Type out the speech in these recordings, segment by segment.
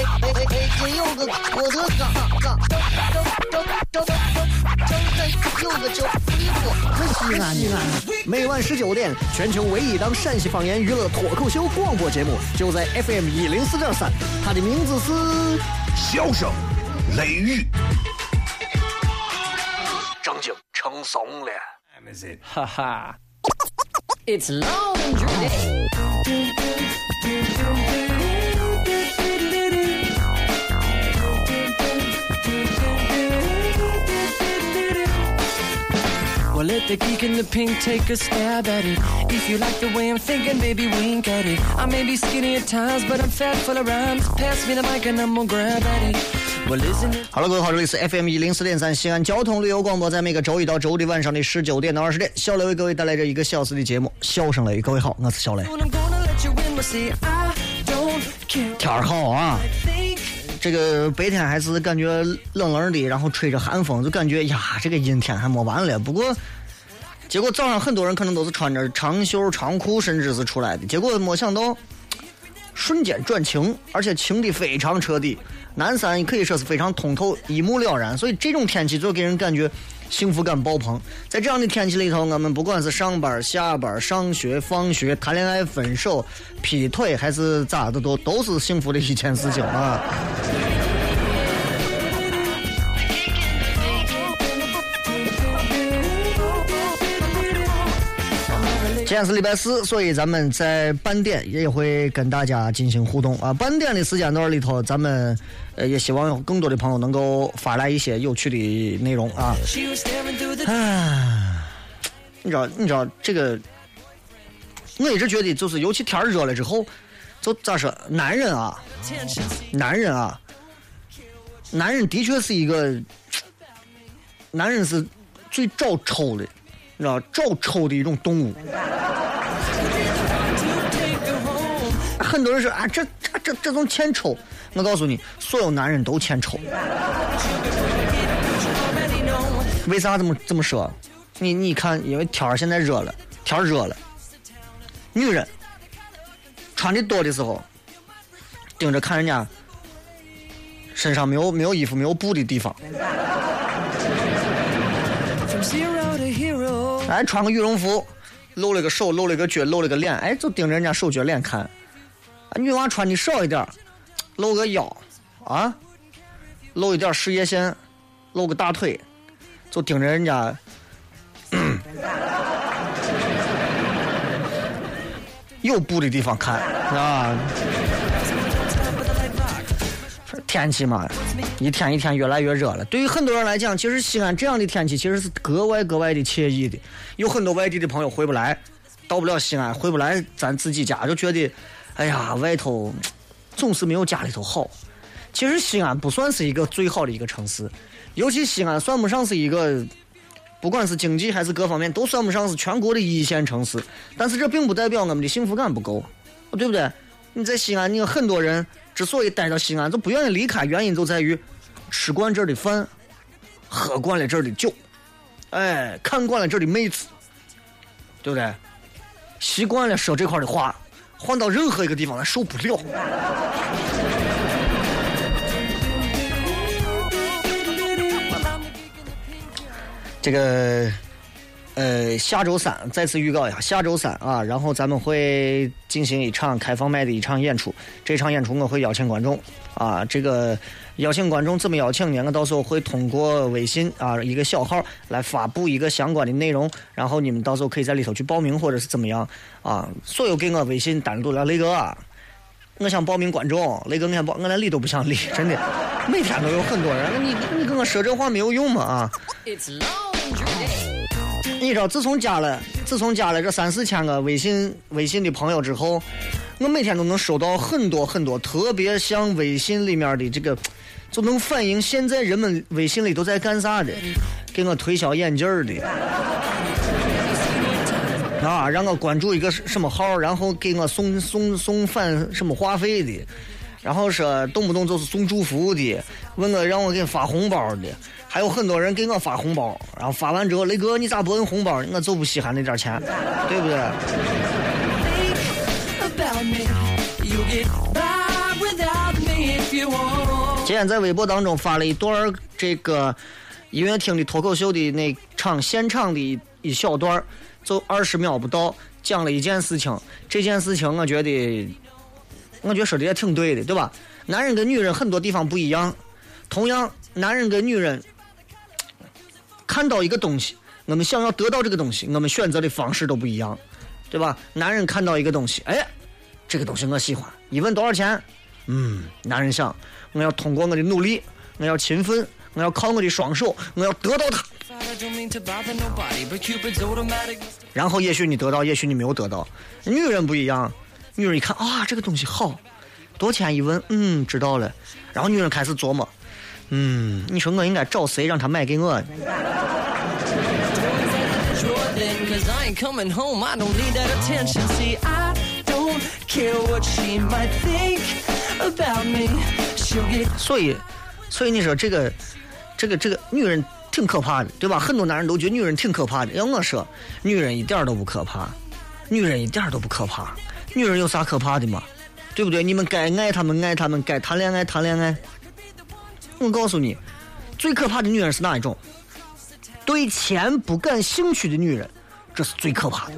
张张张张张张有个叫李波。西安，西安，每晚十九点，全球唯一档陕西方言娱乐脱口秀广播节目，就在 FM 一零四点三。它的名字是《笑声雷雨》，正经成怂了。哈哈，It's laundry day。Let the geek in the pink take a stab at it. If you like the way I'm thinking, baby, wink at it. I may be skinny at times, but I'm fat full of rhymes. Pass me the mic and I'm gonna grab at it. Hello，各位好，这里是 FM 一零四点三西安交通旅游广播，在每个周一到周五的晚上的十九点到二十点，小雷为各位带来这一个小时的节目。笑声雷，各位好，我是小雷。天儿好啊，这个白天还是感觉冷冷的，然后吹着寒风，就感觉呀，这个阴天还没完了。不过。结果早上很多人可能都是穿着长袖长裤，甚至是出来的。结果没想到，瞬间转晴，而且晴的非常彻底。南山可以说是非常通透，一目了然。所以这种天气就给人感觉幸福感爆棚。在这样的天气里头，我们不管是上班、下班、上学、放学、谈恋爱、分手、劈腿，还是咋的，都都是幸福的一件事情啊。今天是礼拜四，所以咱们在半点也会跟大家进行互动啊。半点的时间段里头，咱们呃也希望有更多的朋友能够发来一些有趣的内容啊。啊，你知道，你知道这个，我一直觉得就是，尤其天热了之后，就咋说，男人啊，男人啊，男人的确是一个，男人是最找抽的。你知道找抽的一种动物，很多人说啊，这这这这种欠抽。我告诉你，所有男人都欠抽。为啥这么这么说？你你看，因为天儿现在热了，天儿热了，女人穿的多的时候，盯着看人家身上没有没有衣服、没有布的地方。哎，穿个羽绒服，露了个手，露了个脚，露了个脸，哎，就盯着人家手脚脸看。啊女娃穿的少一点，露个腰，啊，露一点事业线，露个大腿，就盯着人家，有布的地方看，啊。天气嘛，一天一天越来越热了。对于很多人来讲，其实西安这样的天气其实是格外格外的惬意的。有很多外地的朋友回不来，到不了西安，回不来咱自己家，就觉得，哎呀，外头总是没有家里头好。其实西安不算是一个最好的一个城市，尤其西安算不上是一个，不管是经济还是各方面都算不上是全国的一线城市。但是这并不代表我们的幸福感不够，对不对？你在西安，你有很多人。之所以待到西安就不愿意离开，原因就在于吃惯这儿的饭，喝惯了这儿的酒，哎，看惯了这儿的妹子，对不对？习惯了说这块的话，换到任何一个地方他受不了。这个。呃，下周三再次预告一下，下周三啊，然后咱们会进行一场开放麦的一场演出。这场演出我会邀请观众啊，这个邀请观众怎么邀请呢？我到时候会通过微信啊一个小号来发布一个相关的内容，然后你们到时候可以在里头去报名或者是怎么样啊。所有给我微信单独的雷哥，啊，我想报名观众，雷哥我想报，我连理都不想理，真的，每天都有很多人，你你跟我说这话没有用嘛啊？你知道，自从加了自从加了这三四千个微信微信的朋友之后，我每天都能收到很多很多特别像微信里面的这个，就能反映现在人们微信里都在干啥的，给我推销眼镜的。啊，让我关注一个什么号，然后给我送送送返什么话费的，然后说动不动就是送祝福的，问我让我给发红包的，还有很多人给我发红包，然后发完之后，雷哥你咋不摁红包？我就不稀罕那点钱，对不对？今天在微博当中发了一段这个音乐厅的脱口秀的那场现场的一小段就二十秒不到，讲了一件事情。这件事情我觉得，我觉得说的也挺对的，对吧？男人跟女人很多地方不一样。同样，男人跟女人看到一个东西，我们想要得到这个东西，我们选择的方式都不一样，对吧？男人看到一个东西，哎，这个东西我喜欢，一问多少钱？嗯，男人想，我要通过我的努力，我要勤奋，我要靠我的双手，我要得到它。然后也许你得到，也许你没有得到。女人不一样，女人一看啊，这个东西好，多钱？一问，嗯，知道了。然后女人开始琢磨，嗯，你说我应该找谁让他买给我？所以，所以你说这个，这个，这个女人挺可怕的，对吧？很多男人都觉得女人挺可怕的。要我说，女人一点都不可怕，女人一点都不可怕。女人有啥可怕的嘛？对不对？你们该爱他们爱他们，该谈恋爱谈恋爱。我告诉你，最可怕的女人是哪一种？对钱不感兴趣的女人，这是最可怕的。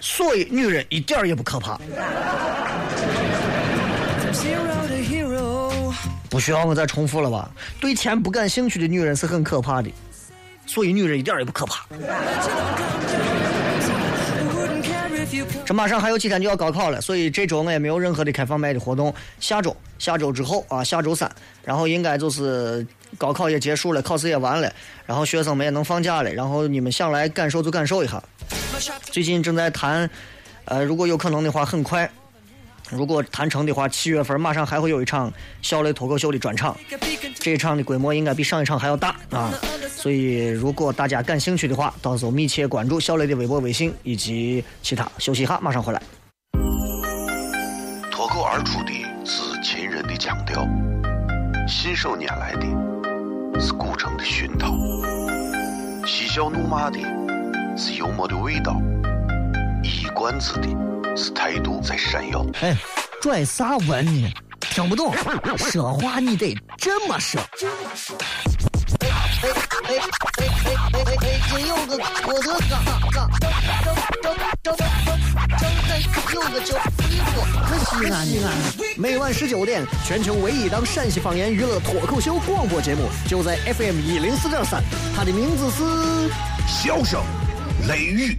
所以，女人一点也不可怕。不需要我再重复了吧？对钱不感兴趣的女人是很可怕的，所以女人一点也不可怕。这马上还有几天就要高考了，所以这周我也没有任何的开放麦的活动。下周，下周之后啊，下周三，然后应该就是高考也结束了，考试也完了，然后学生们也能放假了，然后你们想来感受就感受一下。最近正在谈，呃，如果有可能的话，很快。如果谈成的话，七月份马上还会有一场小雷脱口秀的专场，这一场的规模应该比上一场还要大啊！所以如果大家感兴趣的话，到时候密切关注小雷的微博、微信以及其他。休息一下，马上回来。脱口而出的是秦人的腔调，信手拈来的是古城的熏陶，嬉笑怒骂的是幽默的味道，一冠子的。是态度在闪耀。哎，拽啥文呢？听不懂，说话你得这么说。哎哎哎哎哎哎哎！今有个我的嘎嘎，张张张张张有个叫李波，可西安西安。每晚十九点，全球唯一档陕西方言娱乐脱口秀广播节目，就在 FM 一零四点三。它的名字是《笑声雷雨》。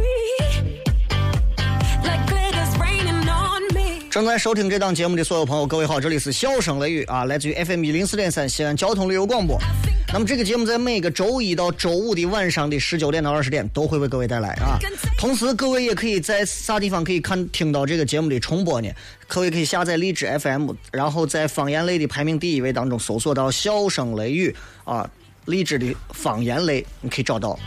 正在收听这档节目的所有朋友，各位好，这里是笑声雷雨啊，来自于 FM 一零四点三西安交通旅游广播。那么这个节目在每个周一到周五的晚上的十九点到二十点都会为各位带来啊。同时，各位也可以在啥地方可以看听到这个节目的重播呢？各位可以下载荔枝 FM，然后在方言类的排名第一位当中搜索到笑声雷雨啊，荔枝的方言类你可以找到。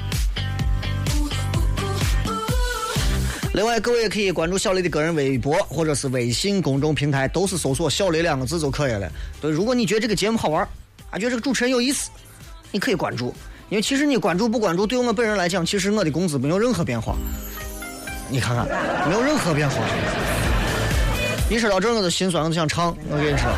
另外，各位也可以关注小雷的个人微博或者是微信公众平台，都是搜索“小雷”两个字就可以了。对，如果你觉得这个节目好玩，啊，觉得这个主持人有意思，你可以关注。因为其实你关注不关注，对我本人来讲，其实我的工资没有任何变化。你看看，没有任何变化。一说到这，我都心酸，我都想唱。我跟你说，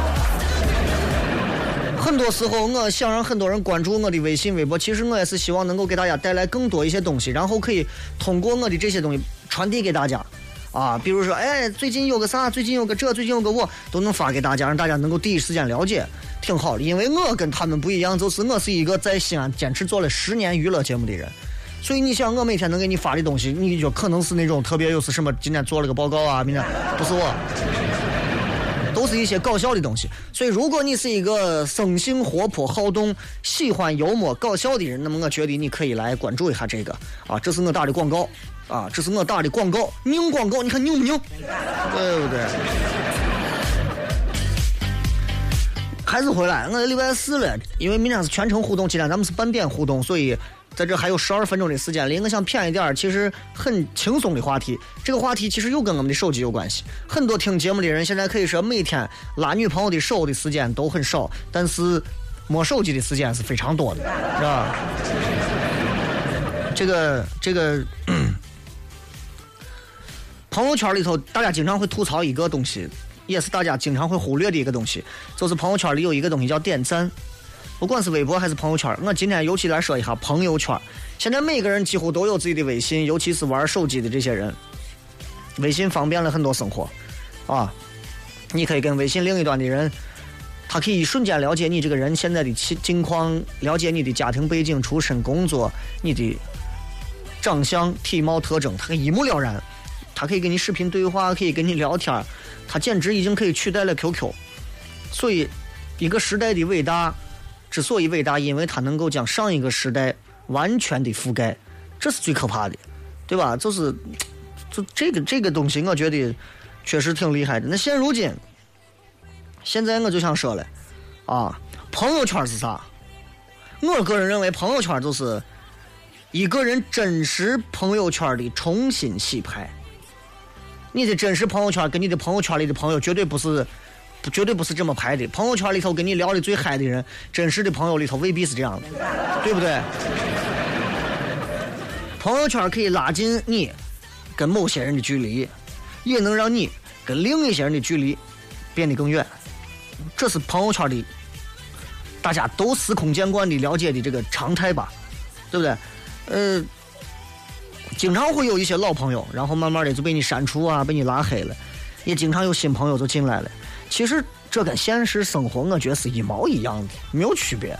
很多时候我想让很多人关注我的微信、微博，其实我也是希望能够给大家带来更多一些东西，然后可以通过我的这些东西。传递给大家，啊，比如说，哎，最近有个啥，最近有个这，最近有个我，都能发给大家，让大家能够第一时间了解，挺好的。因为我跟他们不一样，就是我是一个在西安坚持做了十年娱乐节目的人，所以你想，我每天能给你发的东西，你就可能是那种特别又是什么，今天做了个报告啊，明天不是我，都是一些搞笑的东西。所以，如果你是一个生性活泼好动、喜欢幽默搞笑的人，那么我觉得你可以来关注一下这个，啊，这是我打的广告。啊，这是我打的广告，拧广告，你看拧不拧？对不对？还是回来，我礼拜四了，因为明天是全程互动，今天咱们是半点互动，所以在这还有十二分钟的时间里，我想骗一点其实很轻松的话题。这个话题其实又跟我们的手机有关系。很多听节目的人现在可以说每天拉女朋友的手的时间都很少，但是摸手机的时间是非常多的，是吧？这个这个。朋友圈里头，大家经常会吐槽一个东西，也是大家经常会忽略的一个东西，就是朋友圈里有一个东西叫点赞。不管是微博还是朋友圈，我今天尤其来说一下朋友圈。现在每个人几乎都有自己的微信，尤其是玩手机的这些人，微信方便了很多生活啊！你可以跟微信另一端的人，他可以一瞬间了解你这个人现在的情境况，了解你的家庭背景、出身、工作、你的长相、体貌特征，他一目了然。他可以跟你视频对话，可以跟你聊天他简直已经可以取代了 QQ。所以，一个时代的伟大，之所以伟大，因为它能够将上一个时代完全的覆盖，这是最可怕的，对吧？就是，就这个这个东西，我觉得确实挺厉害的。那现如今，现在我就想说了，啊，朋友圈是啥？我个人认为，朋友圈就是一个人真实朋友圈的重新洗牌。你的真实朋友圈跟你的朋友圈里的朋友绝对不是，绝对不是这么排的。朋友圈里头跟你聊的最嗨的人，真实的朋友里头未必是这样的，对不对？朋友圈可以拉近你跟某些人的距离，也能让你跟另一些人的距离变得更远。这是朋友圈的大家都司空见惯的了解的这个常态吧，对不对？呃。经常会有一些老朋友，然后慢慢的就被你删除啊，被你拉黑了，也经常有新朋友就进来了。其实这跟现实生活我觉得是一毛一样的，没有区别，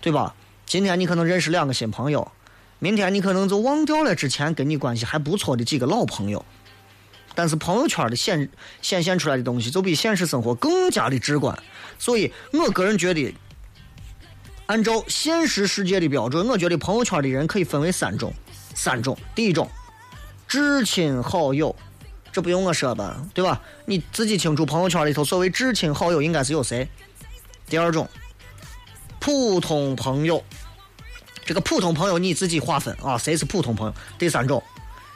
对吧？今天你可能认识两个新朋友，明天你可能就忘掉了之前跟你关系还不错的几个老朋友。但是朋友圈的显显现出来的东西，就比现实生活更加的直观。所以我个人觉得，按照现实世界的标准，我觉得朋友圈的人可以分为三种。三种，第一种，至亲好友，这不用我说吧，对吧？你自己清楚，朋友圈里头所谓至亲好友应该是有谁？第二种，普通朋友，这个普通朋友你自己划分啊，谁是普通朋友？第三种，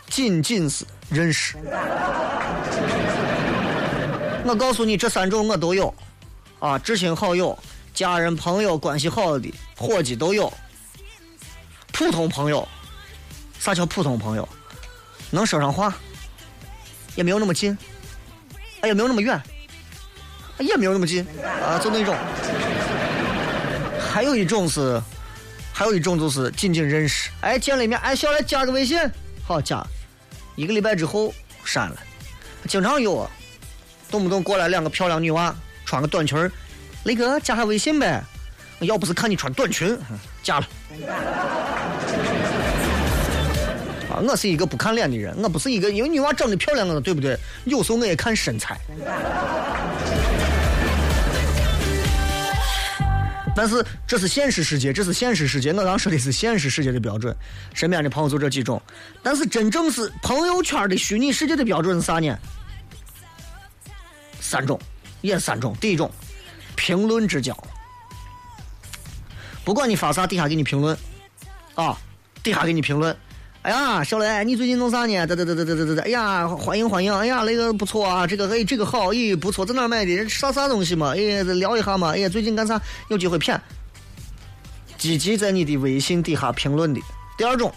仅仅是认识。我告诉你，这三种我都有，啊，至亲好友、家人、朋友关系好的伙计都有，普通朋友。啥叫普通朋友？能说上话，也没有那么近，哎，也没有那么远，也没有那么近啊，就那种。还有一种是，还有一种就是仅仅认识，哎，见了一面，哎，小来加个微信，好加，一个礼拜之后删了。经常有，啊，动不动过来两个漂亮女娃，穿个短裙，雷哥加下微信呗。要不是看你穿短裙，加了。我是一个不看脸的人，我不是一个因为女娃长得漂亮了，对不对？有时候我也看身材。但是这是现实世界，这是现实世界。我刚说的是现实世界的标准，身边的朋友就这几种。但是真正是朋友圈的虚拟世界的标准是啥呢？三种，也三种。第一种，评论之交，不管你发啥，底下给你评论，啊，底下给你评论。哎呀，小雷，你最近弄啥呢？得得得得得得得，哎呀，欢迎欢迎！哎呀，那个不错啊，这个哎这个好，咦不错，在哪买的？啥啥东西嘛？哎，聊一下嘛？哎呀，最近干啥？有机会骗。积极在你的微信底下评论的。第二种，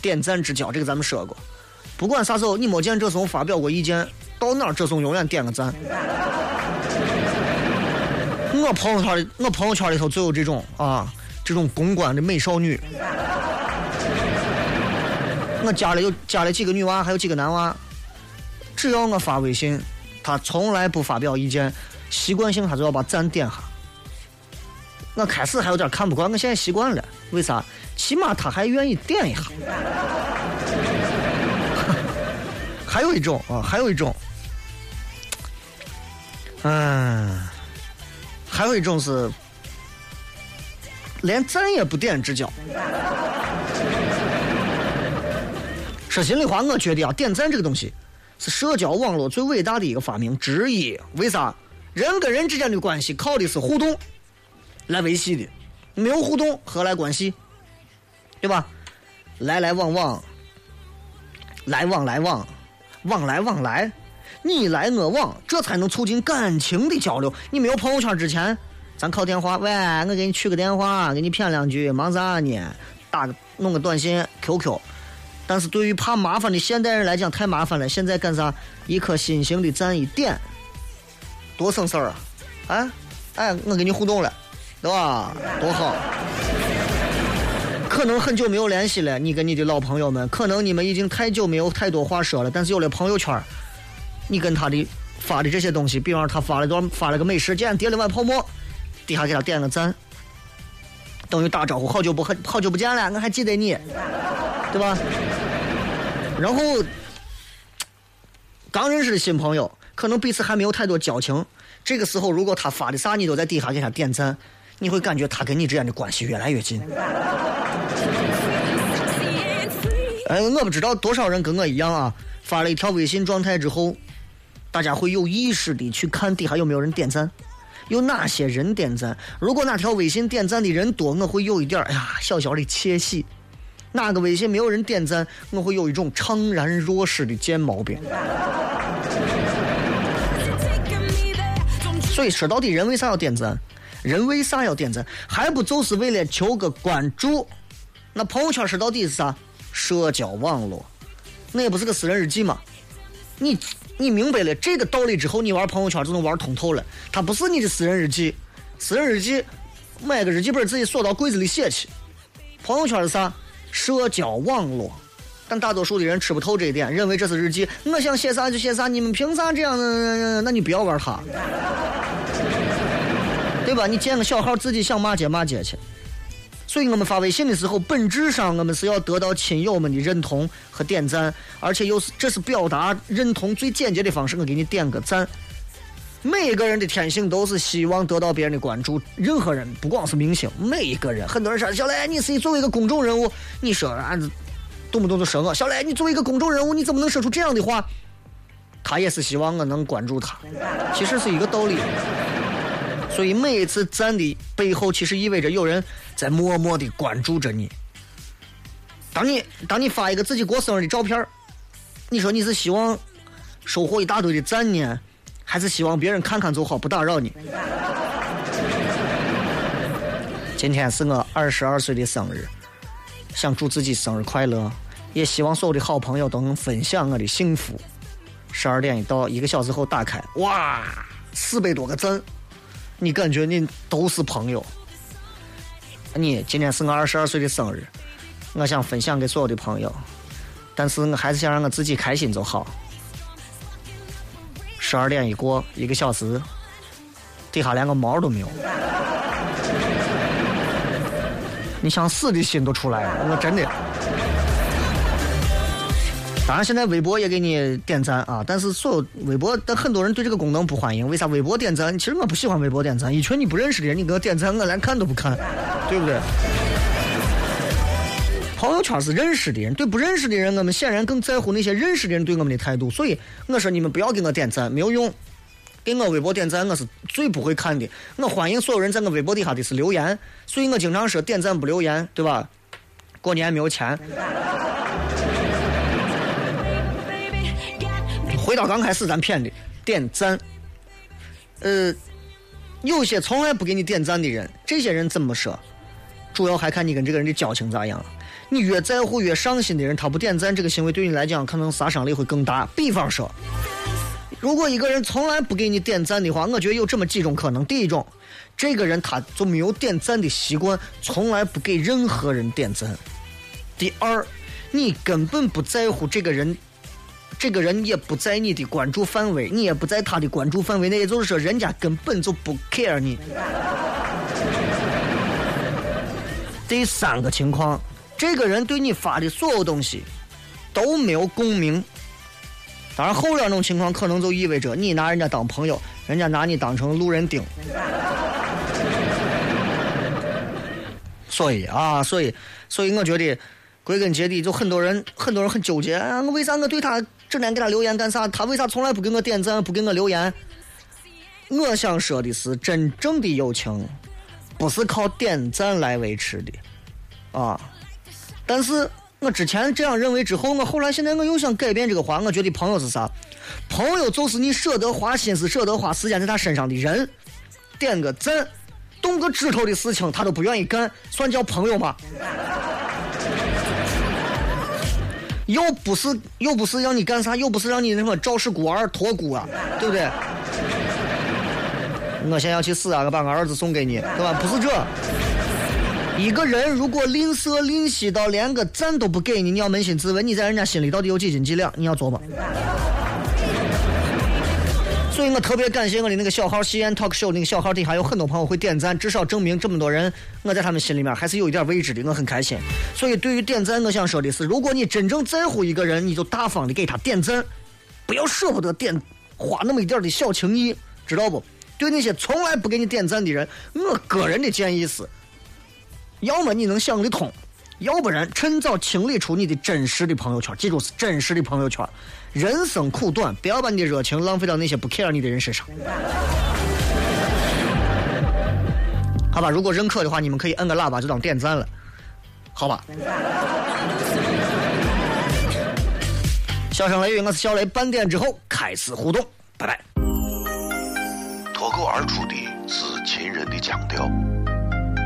点赞之交，这个咱们说过。不管啥时候，你没见这怂发表过意见，到哪这怂永远点个赞。我朋友圈里，我朋友圈里头就有这种啊，这种公关的美少女。我加了有加了几个女娃，还有几个男娃。只要我发微信，他从来不发表意见，习惯性他就要把赞点下。我开始还有点看不惯，我现在习惯了。为啥？起码他还愿意点一下。还有一种啊，还有一种，嗯，还有一种是连赞也不点之交。说心里话，我觉得啊，点赞这个东西是社交网络最伟大的一个发明之一。为啥？人跟人之间的关系靠的是互动来维系的，没有互动何来关系？对吧？来来往往，来往来往，往来往来，你来我往，这才能促进感情的交流。你没有朋友圈之前，咱靠电话，喂，我给你取个电话，给你谝两句，忙啥呢？打个弄个短信，QQ。但是对于怕麻烦的现代人来讲，太麻烦了。现在干啥？一颗心形的赞一点，多省事儿啊！哎，哎，我跟你互动了，对吧？多好。可能很久没有联系了，你跟你的老朋友们，可能你们已经太久没有太多话说了。但是有了朋友圈，你跟他的发的这些东西，比方他发了段发了个美食，今天叠了碗泡馍，底下给他点个赞，等于打招呼，好久不很好久不见了，我还记得你，对吧？然后刚认识的新朋友，可能彼此还没有太多交情，这个时候如果他发的啥，你都在底下给他点赞，你会感觉他跟你之间的关系越来越近。哎，我不知道多少人跟我一样啊，发了一条微信状态之后，大家会有意识的去看底下有没有人点赞，有哪些人点赞。如果哪条微信点赞的人多，我会有一点哎呀小小的窃喜；哪个微信没有人点赞，我会有一种怅然若失的贱毛病。所以说到底，人为啥要点赞？人为啥要点赞？还不就是为了求个关注？那朋友圈说到底是啥？社交网络，那也不是个私人日记嘛？你你明白了这个道理之后，你玩朋友圈就能玩通透了。它不是你的私人日记，私人日记买个日记本自己锁到柜子里写去。朋友圈是啥？社交网络。但大多数的人吃不透这一点，认为这是日记。我想写啥就写啥，你们凭啥这样呢？那你不要玩它，对吧？你建个小号，自己想骂街骂街去。所以我们发微信的时候，本质上我们是要得到亲友们的认同和点赞，而且又是这是表达认同最简洁的方式。我给你点个赞。每一个人的天性都是希望得到别人的关注，任何人不光是明星，每一个人，很多人说小雷，你是作为一个公众人物，你说俺动不动就说我小雷，你作为一个公众人物，你怎么能说出这样的话？他也是希望我能关注他，其实是一个道理。所以每一次赞的背后，其实意味着有人在默默的关注着你。当你当你发一个自己过生日的照片你说你是希望收获一大堆的赞呢，还是希望别人看看就好，不打扰你？今天是我二十二岁的生日，想祝自己生日快乐，也希望所有的好朋友都能分享我的幸福。十二点一到，一个小时后打开，哇，四百多个赞。你感觉你都是朋友？你今天是我二十二岁的生日，我想分享给所有的朋友，但是我还是想让我自己开心就好。十二点一过，一个小时，底下连个毛都没有，你想死的心都出来了，我真的。当然，现在微博也给你点赞啊，但是所有微博的很多人对这个功能不欢迎。为啥微博点赞？其实我不喜欢微博点赞，一群你不认识的人，你给我点赞，我连看都不看，对不对？朋友圈是认识的人，对不认识的人，我们显然更在乎那些认识的人对我们的态度。所以我说你们不要给我点赞，没有用。给我微博点赞，我是最不会看的。我欢迎所有人在我微博底下的是留言，所以我经常说点赞不留言，对吧？过年没有钱。回到刚开始咱骗的点赞，呃，有些从来不给你点赞的人，这些人怎么说？主要还看你跟这个人的交情咋样。你越在乎、越上心的人，他不点赞，这个行为对你来讲可能杀伤力会更大。比方说，如果一个人从来不给你点赞的话，我觉得有这么几种可能：第一种，这个人他就没有点赞的习惯，从来不给任何人点赞；第二，你根本不在乎这个人。这个人也不在你的关注范围，你也不在他的关注范围内，也就是说，人家根本就不 care 你。第三个情况，这个人对你发的所有东西都没有共鸣。当然，后两种情况可能就意味着你拿人家当朋友，人家拿你当成路人丁。所以啊，所以，所以我觉得。归根结底，就很多人很多人很纠结啊，我为啥我对他整天给他留言干啥？他为啥从来不给我点赞，不给我留言？我想说的是，真正的友情不是靠点赞来维持的啊。但是我之前这样认为之后，我后来现在我又想改变这个话，我觉得朋友是啥？朋友就是你舍得花心思、舍得花时间在他身上的人，点个赞，动个指头的事情他都不愿意干，算叫朋友吗？又不是又不是让你干啥，又不是让你什么肇事孤儿托孤啊，对不对？我现在要去死啊！我把我儿子送给你，对吧？不是这。一个人如果吝啬吝惜到连个赞都不给你，你要扪心自问，你在人家心里到底有几斤几两？你要琢磨？所以我特别感谢我的那个小号西安 talk show 那个小号底下有很多朋友会点赞，至少证明这么多人我在他们心里面还是有一点位置的，我很开心。所以对于点赞，我想说的是，如果你真正在乎一个人，你就大方的给他点赞，不要舍不得点，花那么一点的小情谊，知道不？对那些从来不给你点赞的人，我个人的建议是：要么你能想得通，要不然趁早清理出你的真实的朋友圈，记住是真实的朋友圈。人生苦短，不要把你的热情浪费到那些不 care 你的人身上。好吧，如果认可的话，你们可以摁个喇叭就当点赞了，好吧？笑声雷雨，我是小雷，半点之后开始互动，拜拜。脱口而出的是秦人的腔调，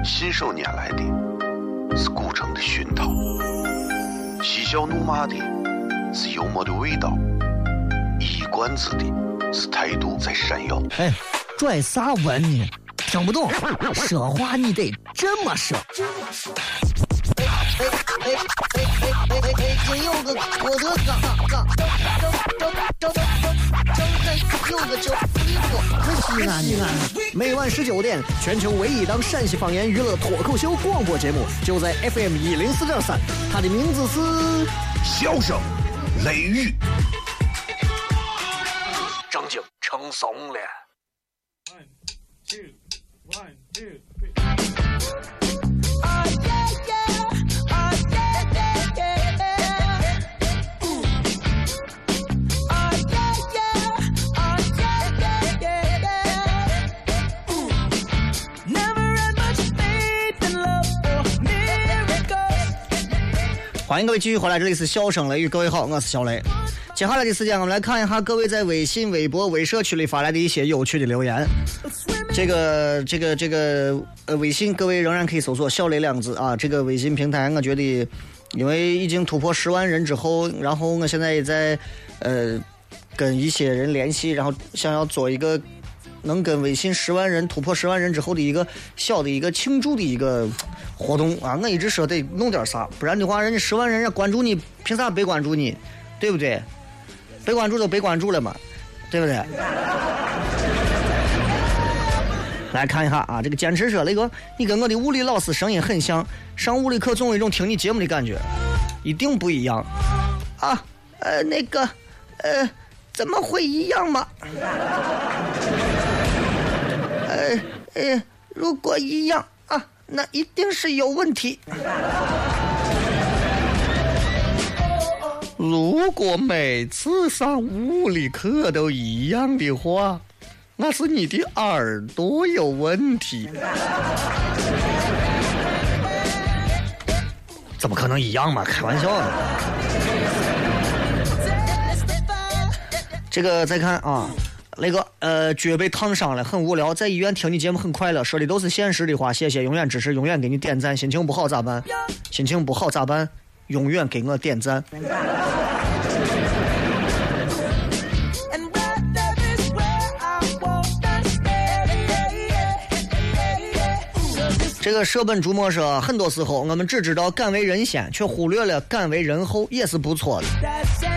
信手拈来的是古城的熏陶，嬉笑怒骂的。是幽默的味道，一冠子的是态度在闪耀。哎，拽啥文呢？听不懂，说话你得这么说。哎哎哎哎哎哎哎！今有个我的嘎嘎，张张张张有个叫西安西安。每晚十九点，全球唯一档陕西方言娱乐脱口秀广播节目，就在 FM 一零四点三。它的名字是笑声。雷雨，正经成怂了。欢迎各位继续回来，这里是笑声雷雨，各位好，我是小雷。接下来的时间，我们来看一下各位在微信、微博、微社区里发来的一些有趣的留言。这个、这个、这个，呃，微信各位仍然可以搜索“小雷”两个字啊。这个微信平台，我觉得，因为已经突破十万人之后，然后我现在也在呃跟一些人联系，然后想要做一个能跟微信十万人突破十万人之后的一个小的一个庆祝的一个。活动啊！我一直说得弄点啥，不然的话，人家十万人家关注你，凭啥被关注你？对不对？被关注都被关注了嘛，对不对？来看一下啊，这个坚持说那个，你跟我的物理老师声音很像，上物理课总有一种听你节目的感觉，一定不一样啊！呃，那个，呃，怎么会一样嘛？呃呃，如果一样啊。那一定是有问题。如果每次上物理课都一样的话，那是你的耳朵有问题。怎么可能一样嘛？开玩笑呢。这个再看啊。那个呃，脚被烫伤了，很无聊，在医院听你节目很快乐，说的都是现实的话。谢谢，永远支持，永远给你点赞。心情不好咋办？心情不好咋办？永远给我点赞。这个舍本逐末说，很多时候我们只知道敢为人先，却忽略了敢为人后，也是不错的。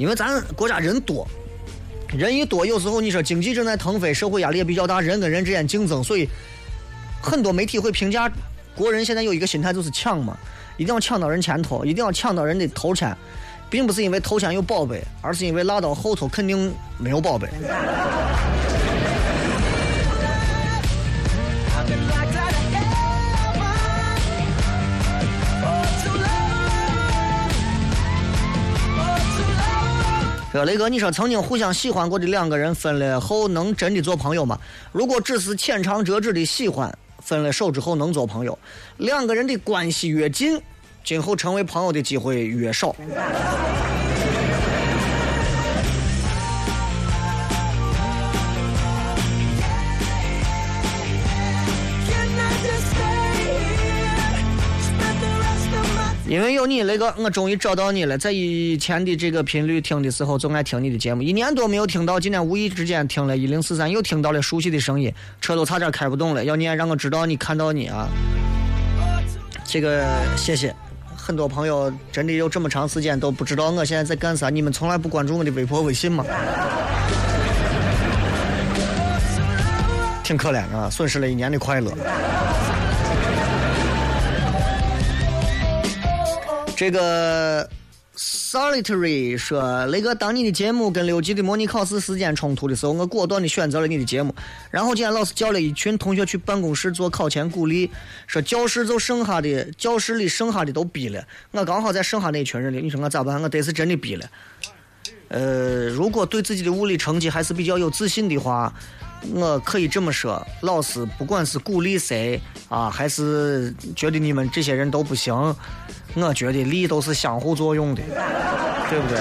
因为咱国家人多。人一多，有时候你说经济正在腾飞，社会压力也比较大，人跟人之间竞争，所以很多媒体会评价国人现在有一个心态就是抢嘛，一定要抢到人前头，一定要抢到人的头前，并不是因为头前有宝贝，而是因为拉到后头肯定没有宝贝。说雷哥，你说曾经互相喜欢过的两个人分了后能真的做朋友吗？如果只是浅尝辄止的喜欢，分了手之后能做朋友？两个人的关系越近，今后成为朋友的机会越少。因为有你，雷哥，我终于找到你了。在以前的这个频率听的时候，总爱听你的节目。一年多没有听到，今天无意之间听了一零四三，又听到了熟悉的声音，车都差点开不动了。要念让我知道你看到你啊！这个谢谢。很多朋友真的有这么长时间都不知道我现在在干啥，你们从来不关注我的微博、微信吗？挺可怜啊，损失了一年的快乐。这个 solitary 说：“雷哥，当你的节目跟六级的模拟考试时间冲突的时候，我果断的选择了你的节目。然后今天老师叫了一群同学去办公室做考前鼓励，说教室就剩下的教室里剩下的都逼了，我刚好在剩下那一群人里，你说我咋办？我得是真的逼了。呃，如果对自己的物理成绩还是比较有自信的话。”我可以这么说，老师不管是鼓励谁啊，还是觉得你们这些人都不行，我觉得力都是相互作用的，对不对？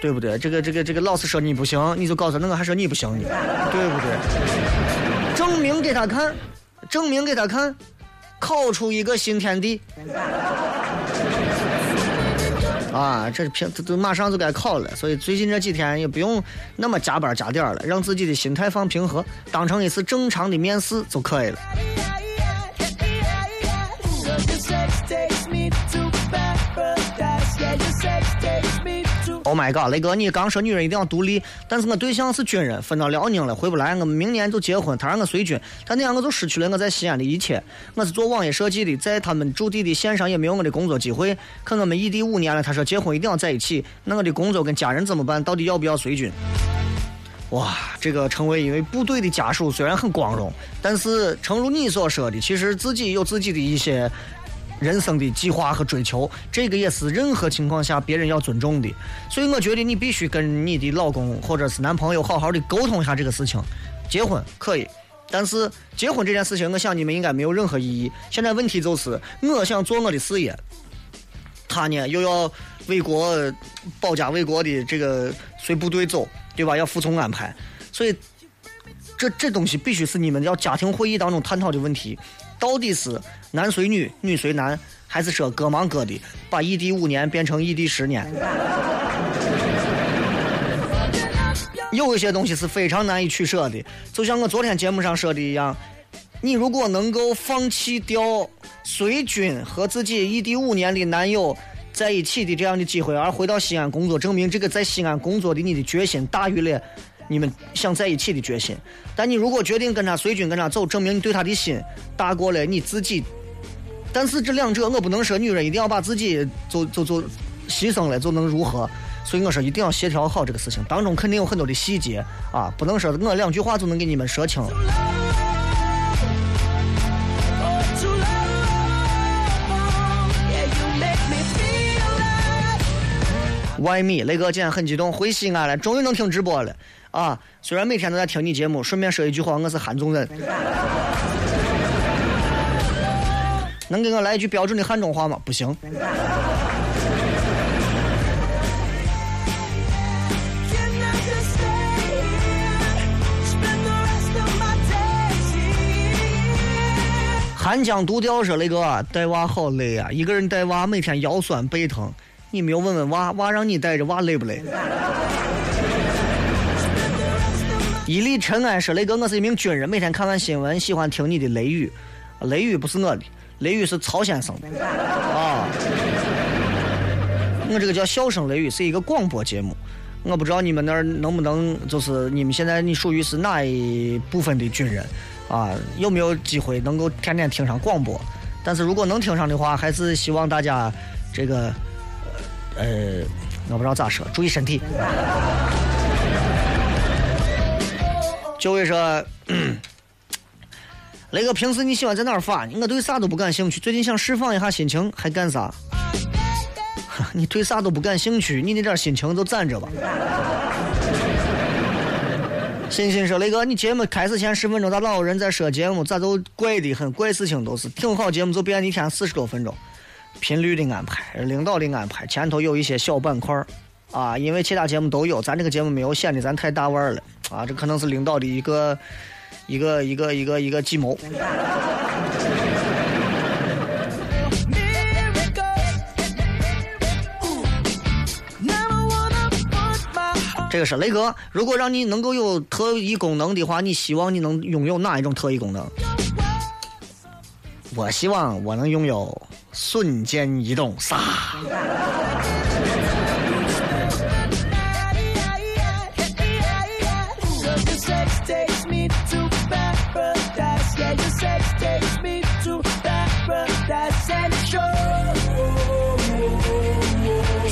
对不对？这个这个这个老师说你不行，你就告诉那个还说你不行呢，对不对？证明给他看，证明给他看，考出一个新天地。啊，这平都马上就该考了，所以最近这几天也不用那么加班加点了，让自己的心态放平和，当成一次正常的面试就可以了。Oh my god，雷哥，你刚说女人一定要独立，但是我对象是军人，分到辽宁了，回不来。我们明年就结婚，他让我随军，他那样我就失去了我在西安的一切。我是做网页设计的，在他们驻地的线上也没有我的工作机会。可我们异地五年了，他说结婚一定要在一起，那我的工作跟家人怎么办？到底要不要随军？哇，这个成为一位部队的家属虽然很光荣，但是诚如你所说的，其实自己有自己的一些。人生的计划和追求，这个也是任何情况下别人要尊重的。所以我觉得你必须跟你的老公或者是男朋友好好的沟通一下这个事情。结婚可以，但是结婚这件事情，我想你们应该没有任何异议。现在问题就是，我想做我的事业，他呢又要为国保家卫国的这个随部队走，对吧？要服从安排，所以这这东西必须是你们要家庭会议当中探讨的问题。到底是男随女，女随男，还是说各忙各的，把异地五年变成异地十年？有一些东西是非常难以取舍的，就像我昨天节目上说的一样，你如果能够放弃掉随军和自己异地五年的男友在一起的这样的机会，而回到西安工作，证明这个在西安工作的你的决心大于了。你们想在一起的决心，但你如果决定跟他随军跟他走，证明你对他的心大过了你自己。但是这两者我不能说女人一定要把自己就就就牺牲了就能如何，所以我说一定要协调好这个事情，当中肯定有很多的细节啊，不能说我两句话就能给你们说清。外米雷哥今天很激动，回西安了，终于能听直播了。啊，虽然每天都在听你节目，顺便说一句话，我是汉中人，能给我来一句标准的汉中话吗？不行。寒江独钓说雷哥带娃好累啊，一个人带娃每天腰酸背疼，你没有问问娃，娃让你带着娃累不累？一粒尘埃说：“雷哥，我是一名军人，每天看完新闻，喜欢听你的雷雨。雷雨不是我的，雷雨是曹先生的啊。我这个叫笑声雷雨，是一个广播节目。我不知道你们那儿能不能，就是你们现在你属于是哪一部分的军人啊？有没有机会能够天天听上广播？但是如果能听上的话，还是希望大家这个呃，我不知道咋说，注意身体。”就会说，雷哥，平时你喜欢在哪儿发？我对啥都不感兴趣，最近想释放一下心情，还干啥？你对啥都不感兴趣，你那点心情就攒着吧。欣欣说：“雷哥，你节目开始前十分钟咋老有人在说节目？咋都怪的很？怪事情都是挺好，节目就变一天四十多分钟，频率的安排，领导的安排，前头有一些小板块儿啊，因为其他节目都有，咱这个节目没有，显得咱太大腕了啊！这可能是领导的一个一个一个一个一个计谋。”这个是雷哥，如果让你能够有特异功能的话，你希望你能拥有哪一种特异功能？我希望我能拥有瞬间移动，撒。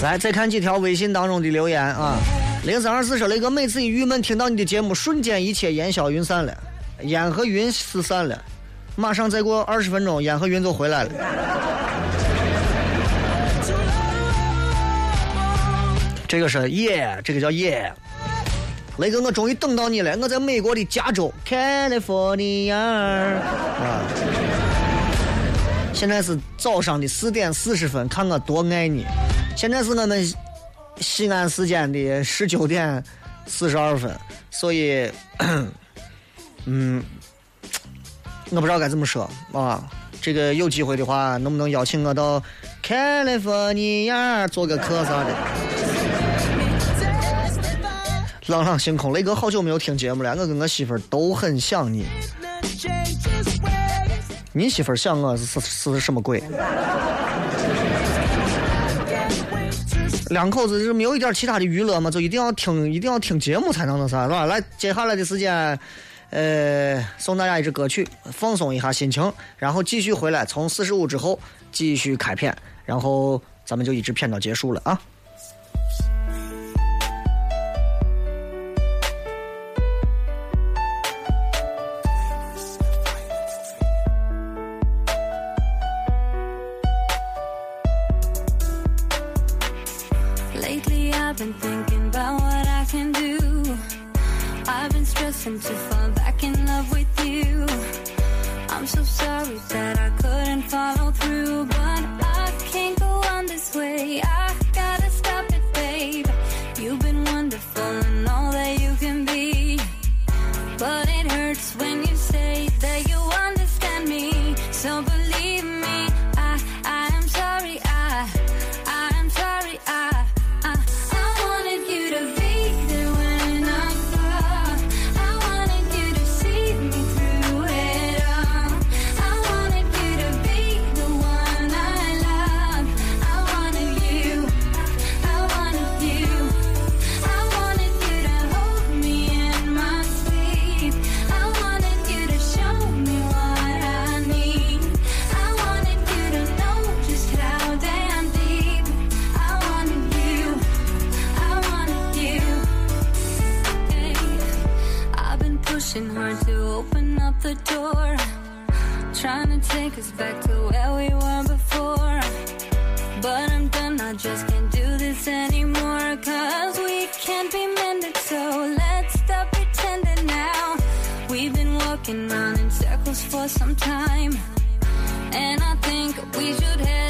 来，再看几条微信当中的留言啊。零三二四说：“雷哥，每次一郁闷，听到你的节目，瞬间一切烟消云散了，烟和云四散了，马上再过二十分钟，烟和云就回来了。”这个是耶，这个叫耶。雷哥，我终于等到你了，我在美国的加州，California 啊。现在是早上的四点四十分，看我多爱你。现在是我们。西安时间的十九点四十二分，所以，嗯，我不知道该怎么说啊。这个有机会的话，能不能邀请我到 California 做个客啥的？朗朗星空，雷哥好久没有听节目了，我跟我媳妇儿都很想你。你媳妇儿想我是是什么鬼？两口子就是没有一点其他的娱乐嘛，就一定要听，一定要听节目才能那啥，是吧？来，接下来的时间，呃，送大家一支歌曲，放松一下心情，然后继续回来，从四十五之后继续开片，然后咱们就一直片到结束了啊。I've been thinking about what I can do. I've been stressing to fall back in love with you. I'm so sorry that I couldn't follow through. take us back to where we were before. But I'm done, I just can't do this anymore. Cause we can't be mended, so let's stop pretending now. We've been walking around in circles for some time. And I think we should head.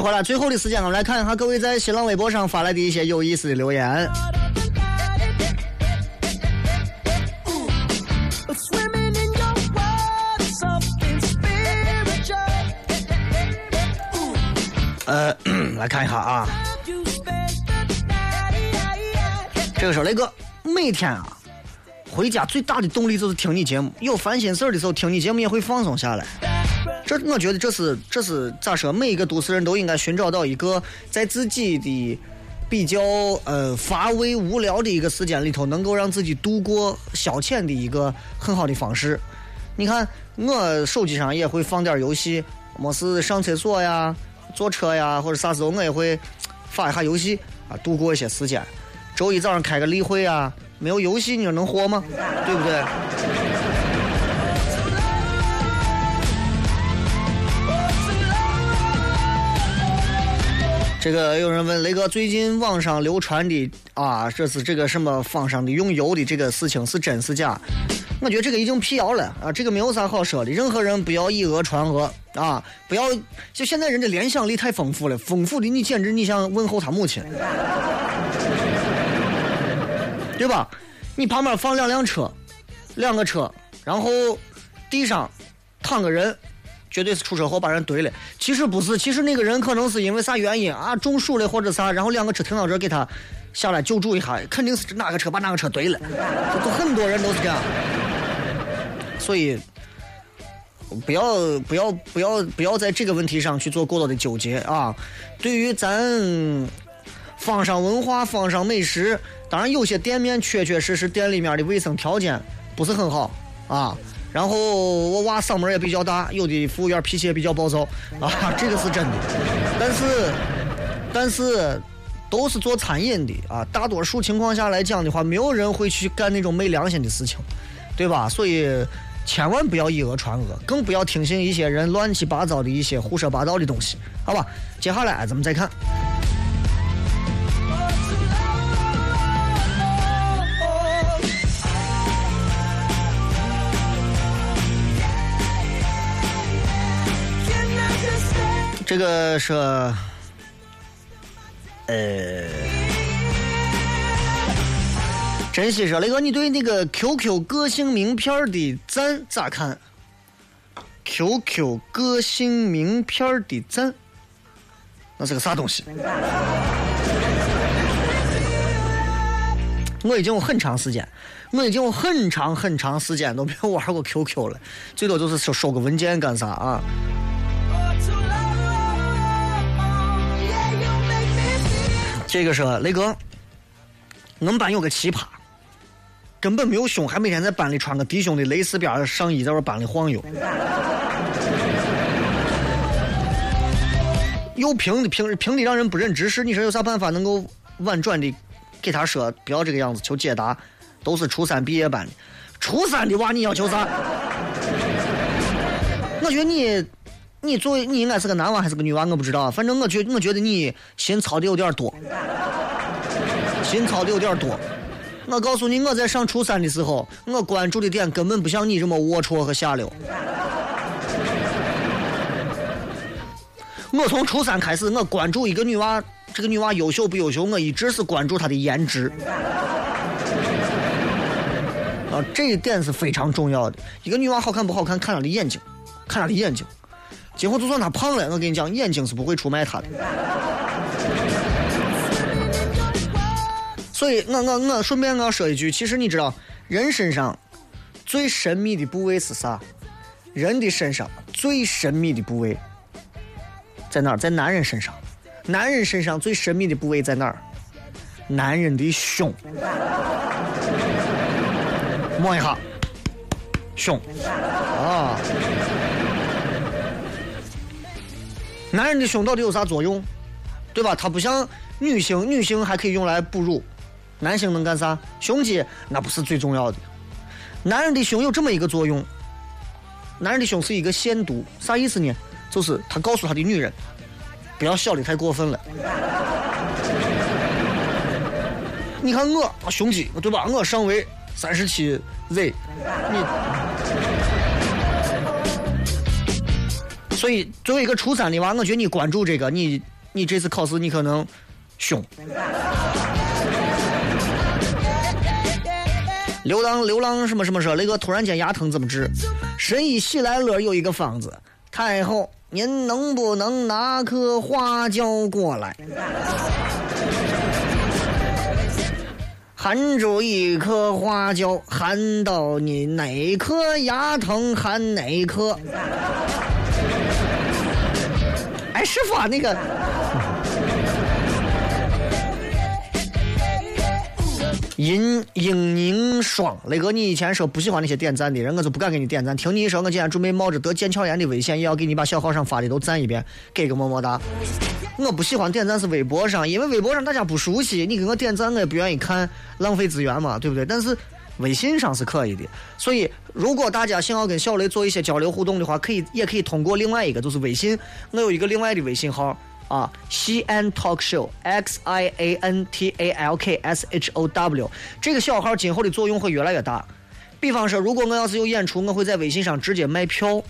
回来，最后的时间，我们来看一下各位在新浪微博上发来的一些有意思的留言。呃，来看一下啊，这个时候雷哥每天啊回家最大的动力就是听你节目，有烦心事儿的时候听你节目也会放松下来。这我觉得这是这是咋说？每一个都市人都应该寻找到一个在自己的比较呃乏味无聊的一个时间里头，能够让自己度过消遣的一个很好的方式。你看，我手机上也会放点游戏，没事上厕所呀。坐车呀，或者啥时候我也会发一下游戏啊，度过一些时间。周一早上开个例会啊，没有游戏你说能活吗？对不对？这个有人问雷哥，最近网上流传的啊，这是这个什么方上的用油的这个事情是真是假？我觉得这个已经辟谣了啊，这个没有啥好说的。任何人不要以讹传讹啊，不要就现在人的联想力太丰富了，丰富的你简直你想问候他母亲，对吧？你旁边放两辆车，两个车，然后地上躺个人，绝对是出车祸把人怼了。其实不是，其实那个人可能是因为啥原因啊中暑了或者啥，然后两个车停到这给他下来救助一下，肯定是哪个车把哪个车怼了，都很多人都是这样。所以，不要不要不要不要在这个问题上去做过多的纠结啊！对于咱方上文化、方上美食，当然有些店面确确实实店里面的卫生条件不是很好啊。然后我娃嗓门也比较大，有的服务员脾气也比较暴躁啊，这个是真的。但是但是都是做餐饮的啊，大多数情况下来讲的话，没有人会去干那种没良心的事情，对吧？所以。千万不要以讹传讹，更不要听信一些人乱七八糟的一些胡说八道的东西，好吧？接下来咱们再看这个是，呃。珍惜说：“雷哥，你对那个 QQ 个性名片的赞咋看？QQ 个性名片的赞，那是个啥东西？我已经有很长时间，我已经有很长很长时间都没有玩过 QQ 了，最多就是收收个文件干啥啊？这个是雷哥，我们班有个奇葩。”根本没有胸，还每天在班里穿个低胸的蕾丝边上衣，在我班里晃悠。又平的平平的让人不忍直视。你说有啥办法能够婉转的给他说不要这个样子？求解答。都是初三毕业班的，初三的娃你要求啥？我觉得你，你作为你应该是个男娃还是个女娃，我不知道。反正我觉我觉得你心操的有点多，心操的有点多。我告诉你，我在上初三的时候，我关注的点根本不像你这么龌龊和下流。我从初三开始，我关注一个女娃，这个女娃优秀不优秀，我一直是关注她的颜值。啊，这一点是非常重要的。一个女娃好看不好看，看她的眼睛，看她的眼睛。今后就算他胖了，我跟你讲，眼睛是不会出卖他的。所以，我我我顺便我要说一句，其实你知道，人身上最神秘的部位是啥？人的身上最神秘的部位在哪儿？在男人身上。男人身上最神秘的部位在哪儿？男人的胸。摸一下，胸。啊。男人的胸到底有啥作用？对吧？它不像女性，女性还可以用来哺乳。男性能干啥？胸肌那不是最重要的。男人的胸有这么一个作用，男人的胸是一个限度，啥意思呢？就是他告诉他的女人，不要小的太过分了。你看我胸肌对吧？我上围三十七 Z，你。所以作为一个初三的娃，我觉得你关注这个，你你这次考试你可能凶。流浪流浪什么什么说那个突然间牙疼怎么治？神医喜来乐有一个方子，太后您能不能拿颗花椒过来？含住一颗花椒，含到你哪颗牙疼含哪颗。哎，师傅啊，那个。银英宁霜，那个你以前说不喜欢那些点赞的人，我就不敢给你点赞。听你一说，我今天准备冒着得腱鞘炎的危险，也要给你把小号上发的都赞一遍，给个么么哒。我不喜欢点赞是微博上，因为微博上大家不熟悉，你给我点赞我也不愿意看，浪费资源嘛，对不对？但是微信上是可以的，所以如果大家想要跟小雷做一些交流互动的话，可以也可以通过另外一个，就是微信，我有一个另外的微信号。啊，西安 talk show，X I A N T A L K S H O W，这个小号今后的作用会越来越大。比方说，如果我要是有演出，我会在微信上直接卖票。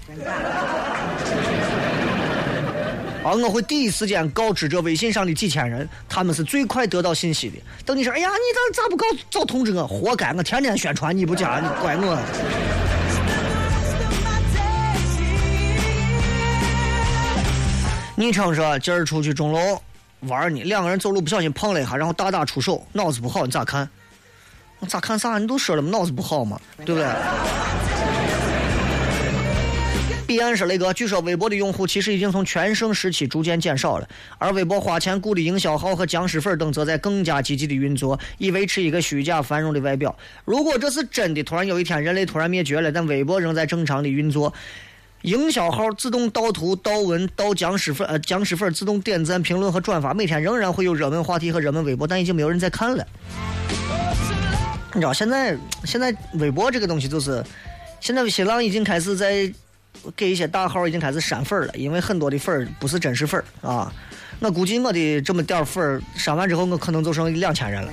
啊，我会第一时间告知这微信上的几千人，他们是最快得到信息的。等你说，哎呀，你咋咋不告早通知我？活该，我天天宣传你不加，你怪我。昵称说今儿出去钟楼玩呢，两个人走路不小心碰了一下，然后大打出手，脑子不好，你咋看？我咋看啥？你都说了嘛，脑子不好嘛，对不对？彼岸说雷哥，据说微博的用户其实已经从全盛时期逐渐减少了，而微博花钱雇的营销号和僵尸粉等则在更加积极的运作，以维持一个虚假繁荣的外表。如果这是真的，突然有一天人类突然灭绝了，但微博仍在正常的运作。营销号自动盗图、盗文、盗僵尸粉，呃，僵尸粉自动点赞、评论和转发，每天仍然会有热门话题和热门微博，但已经没有人在看了。你知道现在现在微博这个东西就是，现在新浪已经开始在给一些大号已经开始删粉了，因为很多的粉不是真实粉啊。我估计我的这么点粉删完之后，我可能就剩两千人了。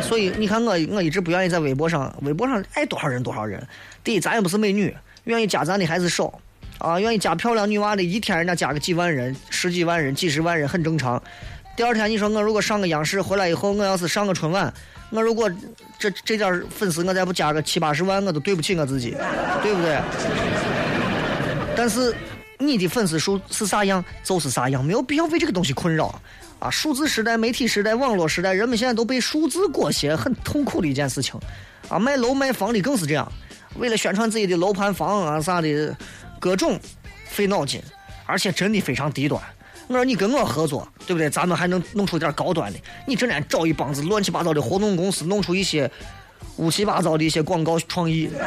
所以你看我，我一直不愿意在微博上，微博上爱多少人多少人。第一，咱也不是美女，愿意加咱的还是少，啊，愿意加漂亮女娃的，一天人家加个几万人、十几万人、几十万人很正常。第二天你说我如果上个央视回来以后，我要是上个春晚，我如果这这点粉丝我再不加个七八十万，我都对不起我自己，对不对？但是你的粉丝数是啥样就是啥样，没有必要为这个东西困扰。啊，数字时代、媒体时代、网络时代，人们现在都被数字裹挟，很痛苦的一件事情。啊，卖楼卖房的更是这样，为了宣传自己的楼盘房啊啥的，各种费脑筋，而且真的非常低端。我说你跟我合作，对不对？咱们还能弄出点高端的。你整天找一帮子乱七八糟的活动公司，弄出一些乌七八糟的一些广告创意。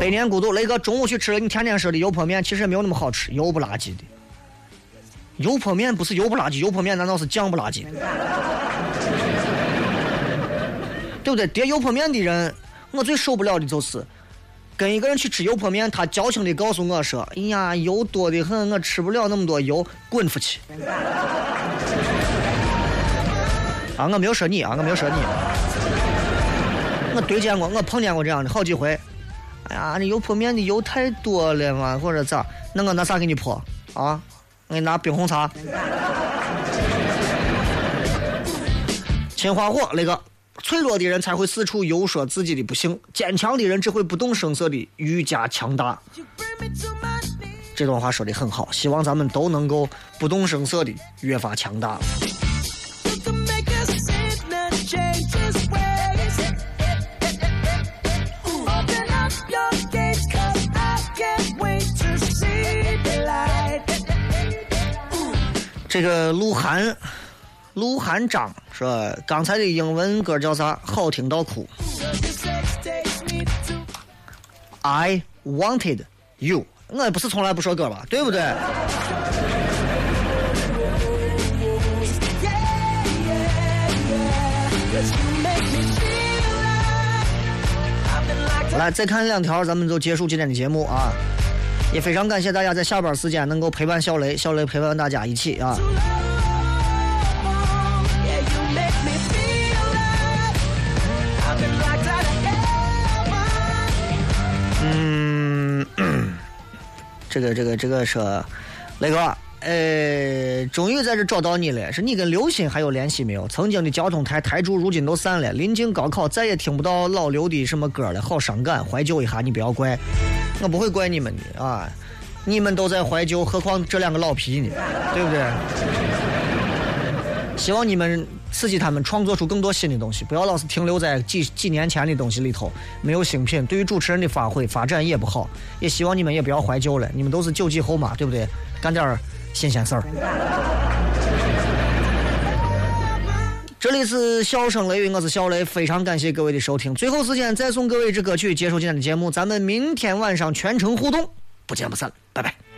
百年孤独，雷哥中午去吃了你天天说的油泼面，其实也没有那么好吃，油不拉几的。油泼面不是油不拉几，油泼面难道是酱不拉几？对不对？叠油泼面的人，我最受不了的就是跟一个人去吃油泼面，他矫情的告诉我说：“哎呀，油多的很，我吃不了那么多油，滚出去！” 啊，我没有说你啊，我没有说你，我对见过，我碰见过这样的好几回。哎呀，那油泼面的油太多了嘛，或者咋？那我拿啥给你泼？啊，我给你拿冰红茶。秦花火那个，脆弱的人才会四处游说自己的不幸，坚强的人只会不动声色的愈加强大。这段话说的很好，希望咱们都能够不动声色的越发强大。这个鹿晗，鹿晗张说刚才的英文歌叫啥？好听到哭。I wanted you，我也不是从来不说歌吧，对不对？来，再看两条，咱们就结束今天的节目啊。也非常感谢大家在下班时间能够陪伴小雷，小雷陪伴大家一起啊。这个这个这个说，雷哥，呃，终于在这找到你了，是你跟刘鑫还有联系没有？曾经的交通台台柱如今都散了，临近高考再也听不到老刘的什么歌了，好伤感，怀旧一下，你不要怪，我不会怪你们的啊，你们都在怀旧，何况这两个老皮呢，对不对？希望你们刺激他们创作出更多新的东西，不要老是停留在几几年前的东西里头，没有新品，对于主持人的发挥发展也不好。也希望你们也不要怀旧了，你们都是九几后嘛，对不对？干点新鲜事儿。这里是笑声雷雨，我是小雷，非常感谢各位的收听。最后时间再送各位一支歌曲，结束今天的节目。咱们明天晚上全程互动，不见不散，拜拜。